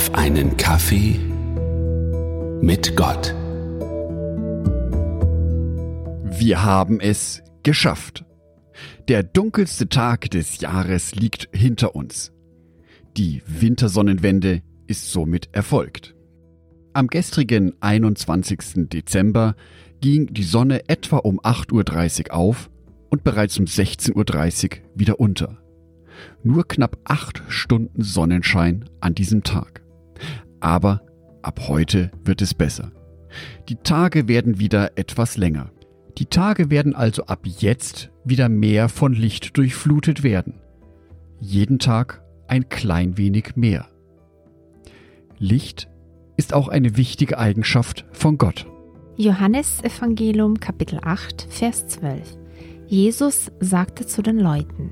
auf einen Kaffee mit Gott. Wir haben es geschafft. Der dunkelste Tag des Jahres liegt hinter uns. Die Wintersonnenwende ist somit erfolgt. Am gestrigen 21. Dezember ging die Sonne etwa um 8.30 Uhr auf und bereits um 16.30 Uhr wieder unter. Nur knapp acht Stunden Sonnenschein an diesem Tag. Aber ab heute wird es besser. Die Tage werden wieder etwas länger. Die Tage werden also ab jetzt wieder mehr von Licht durchflutet werden. Jeden Tag ein klein wenig mehr. Licht ist auch eine wichtige Eigenschaft von Gott. Johannes Evangelium Kapitel 8 Vers 12 Jesus sagte zu den Leuten,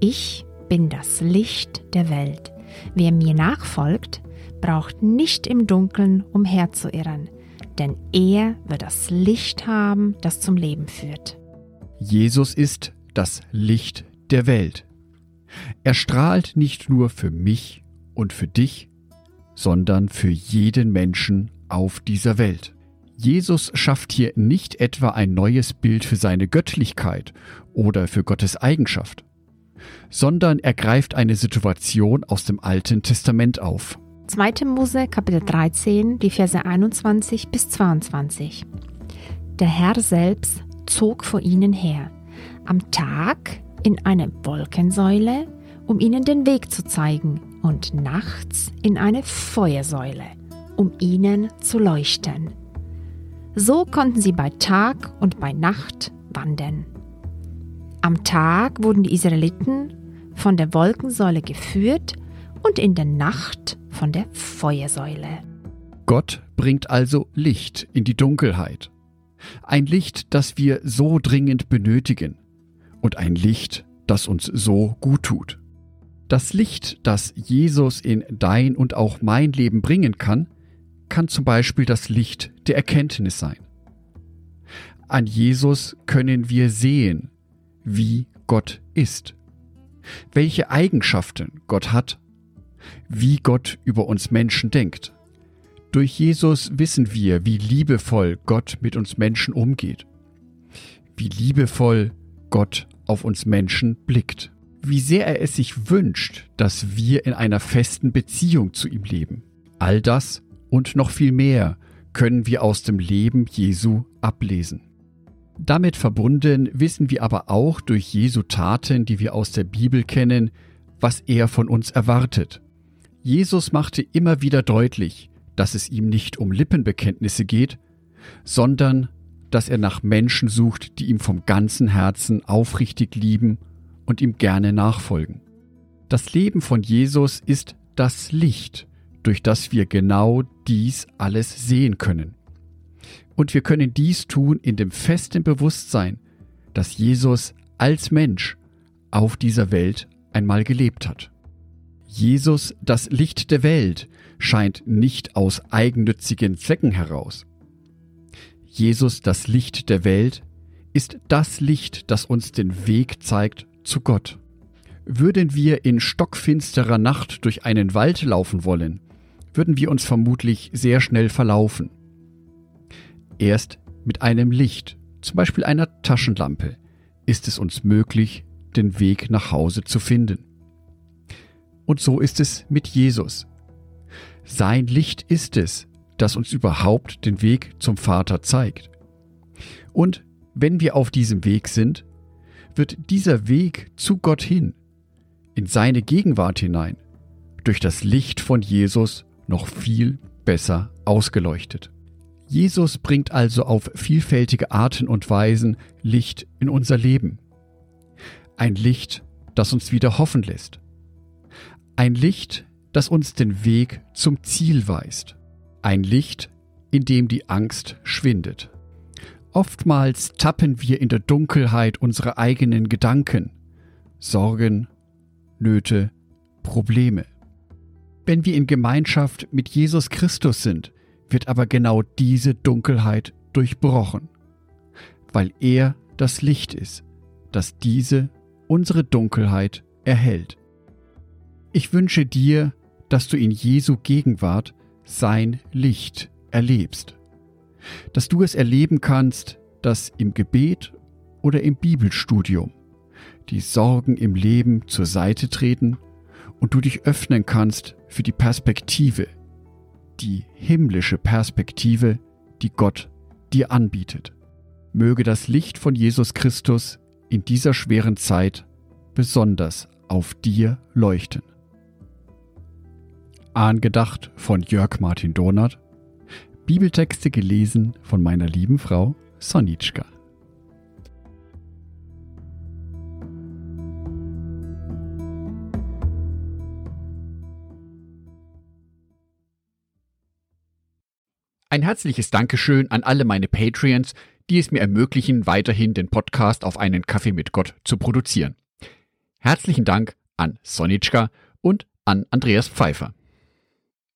Ich bin das Licht der Welt. Wer mir nachfolgt, braucht nicht im Dunkeln umherzuirren, denn er wird das Licht haben, das zum Leben führt. Jesus ist das Licht der Welt. Er strahlt nicht nur für mich und für dich, sondern für jeden Menschen auf dieser Welt. Jesus schafft hier nicht etwa ein neues Bild für seine Göttlichkeit oder für Gottes Eigenschaft, sondern er greift eine Situation aus dem Alten Testament auf. 2. Mose Kapitel 13, die Verse 21 bis 22. Der Herr selbst zog vor ihnen her, am Tag in eine Wolkensäule, um ihnen den Weg zu zeigen, und nachts in eine Feuersäule, um ihnen zu leuchten so konnten sie bei Tag und bei Nacht wandern. Am Tag wurden die Israeliten von der Wolkensäule geführt und in der Nacht von der Feuersäule. Gott bringt also Licht in die Dunkelheit. Ein Licht, das wir so dringend benötigen. Und ein Licht, das uns so gut tut. Das Licht, das Jesus in dein und auch mein Leben bringen kann, kann zum Beispiel das Licht der Erkenntnis sein. An Jesus können wir sehen, wie Gott ist, welche Eigenschaften Gott hat, wie Gott über uns Menschen denkt. Durch Jesus wissen wir, wie liebevoll Gott mit uns Menschen umgeht, wie liebevoll Gott auf uns Menschen blickt, wie sehr er es sich wünscht, dass wir in einer festen Beziehung zu ihm leben. All das und noch viel mehr können wir aus dem Leben Jesu ablesen. Damit verbunden wissen wir aber auch durch Jesu Taten, die wir aus der Bibel kennen, was er von uns erwartet. Jesus machte immer wieder deutlich, dass es ihm nicht um Lippenbekenntnisse geht, sondern dass er nach Menschen sucht, die ihm vom ganzen Herzen aufrichtig lieben und ihm gerne nachfolgen. Das Leben von Jesus ist das Licht, durch das wir genau dies alles sehen können. Und wir können dies tun in dem festen Bewusstsein, dass Jesus als Mensch auf dieser Welt einmal gelebt hat. Jesus, das Licht der Welt, scheint nicht aus eigennützigen Zwecken heraus. Jesus, das Licht der Welt, ist das Licht, das uns den Weg zeigt zu Gott. Würden wir in stockfinsterer Nacht durch einen Wald laufen wollen, würden wir uns vermutlich sehr schnell verlaufen. Erst mit einem Licht, zum Beispiel einer Taschenlampe, ist es uns möglich, den Weg nach Hause zu finden. Und so ist es mit Jesus. Sein Licht ist es, das uns überhaupt den Weg zum Vater zeigt. Und wenn wir auf diesem Weg sind, wird dieser Weg zu Gott hin, in seine Gegenwart hinein, durch das Licht von Jesus noch viel besser ausgeleuchtet. Jesus bringt also auf vielfältige Arten und Weisen Licht in unser Leben. Ein Licht, das uns wieder hoffen lässt. Ein Licht, das uns den Weg zum Ziel weist. Ein Licht, in dem die Angst schwindet. Oftmals tappen wir in der Dunkelheit unserer eigenen Gedanken, Sorgen, Nöte, Probleme. Wenn wir in Gemeinschaft mit Jesus Christus sind, wird aber genau diese Dunkelheit durchbrochen, weil er das Licht ist, das diese, unsere Dunkelheit erhält. Ich wünsche dir, dass du in Jesu Gegenwart sein Licht erlebst. Dass du es erleben kannst, dass im Gebet oder im Bibelstudium die Sorgen im Leben zur Seite treten und du dich öffnen kannst für die Perspektive, die himmlische Perspektive, die Gott dir anbietet. Möge das Licht von Jesus Christus in dieser schweren Zeit besonders auf dir leuchten. Angedacht von Jörg Martin Donath, Bibeltexte gelesen von meiner lieben Frau Sonitschka. Ein herzliches Dankeschön an alle meine Patreons, die es mir ermöglichen, weiterhin den Podcast auf einen Kaffee mit Gott zu produzieren. Herzlichen Dank an Sonitschka und an Andreas Pfeiffer.